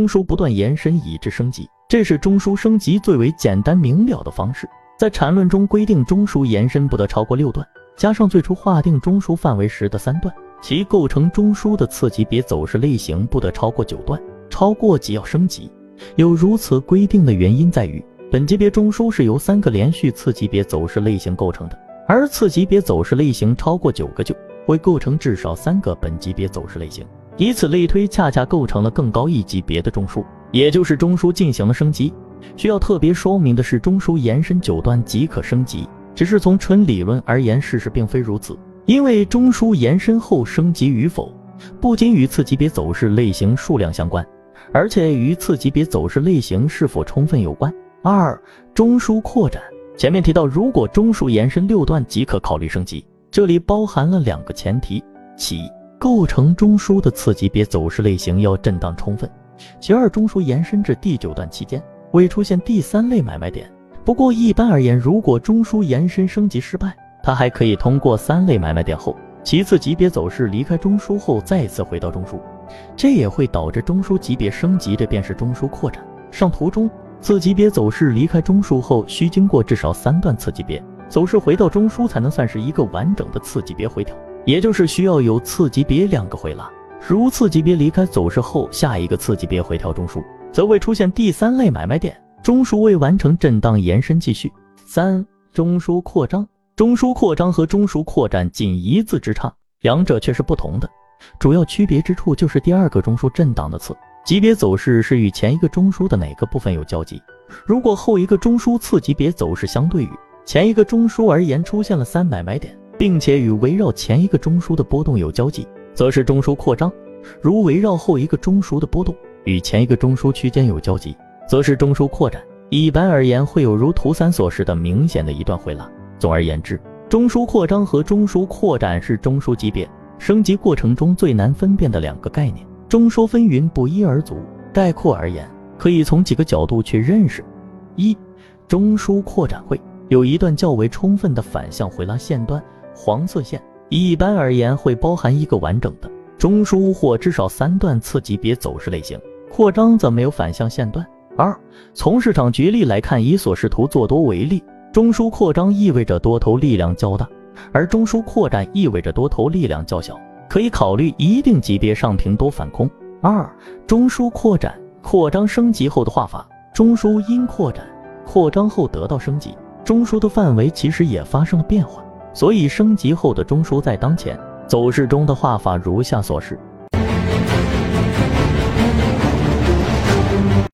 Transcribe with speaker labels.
Speaker 1: 中枢不断延伸以致升级，这是中枢升级最为简单明了的方式。在缠论中规定，中枢延伸不得超过六段，加上最初划定中枢范围时的三段，其构成中枢的次级别走势类型不得超过九段，超过即要升级。有如此规定的原因在于，本级别中枢是由三个连续次级别走势类型构成的，而次级别走势类型超过九个就会构成至少三个本级别走势类型，以此类推，恰恰构成了更高一级别的中枢，也就是中枢进行了升级。需要特别说明的是，中枢延伸九段即可升级，只是从纯理论而言，事实并非如此。因为中枢延伸后升级与否，不仅与次级别走势类型数量相关，而且与次级别走势类型是否充分有关。二、中枢扩展。前面提到，如果中枢延伸六段即可考虑升级，这里包含了两个前提：其一构成中枢的次级别走势类型要震荡充分；其二，中枢延伸至第九段期间。未出现第三类买卖点。不过一般而言，如果中枢延伸升级失败，它还可以通过三类买卖点后，其次级别走势离开中枢后再次回到中枢，这也会导致中枢级别升级，这便是中枢扩展。上图中，次级别走势离开中枢后，需经过至少三段次级别走势回到中枢，才能算是一个完整的次级别回调，也就是需要有次级别两个回拉。如次级别离开走势后，下一个次级别回调中枢。则会出现第三类买卖点，中枢未完成震荡延伸继续。三、中枢扩张，中枢扩张和中枢扩展仅一字之差，两者却是不同的。主要区别之处就是第二个中枢震荡的次级别走势是与前一个中枢的哪个部分有交集。如果后一个中枢次级别走势相对于前一个中枢而言出现了三买卖点，并且与围绕前一个中枢的波动有交集，则是中枢扩张。如围绕后一个中枢的波动。与前一个中枢区间有交集，则是中枢扩展。一般而言，会有如图三所示的明显的一段回拉。总而言之，中枢扩张和中枢扩展是中枢级别升级过程中最难分辨的两个概念。众说纷纭，不一而足。概括而言，可以从几个角度去认识：一、中枢扩展会有一段较为充分的反向回拉线段，黄色线。一般而言，会包含一个完整的中枢或至少三段次级别走势类型。扩张则没有反向线段。二，从市场局例来看，以所示图做多为例，中枢扩张意味着多头力量较大，而中枢扩展意味着多头力量较小，可以考虑一定级别上平多反空。二，中枢扩展扩张升级后的画法，中枢因扩展扩张后得到升级，中枢的范围其实也发生了变化，所以升级后的中枢在当前走势中的画法如下所示。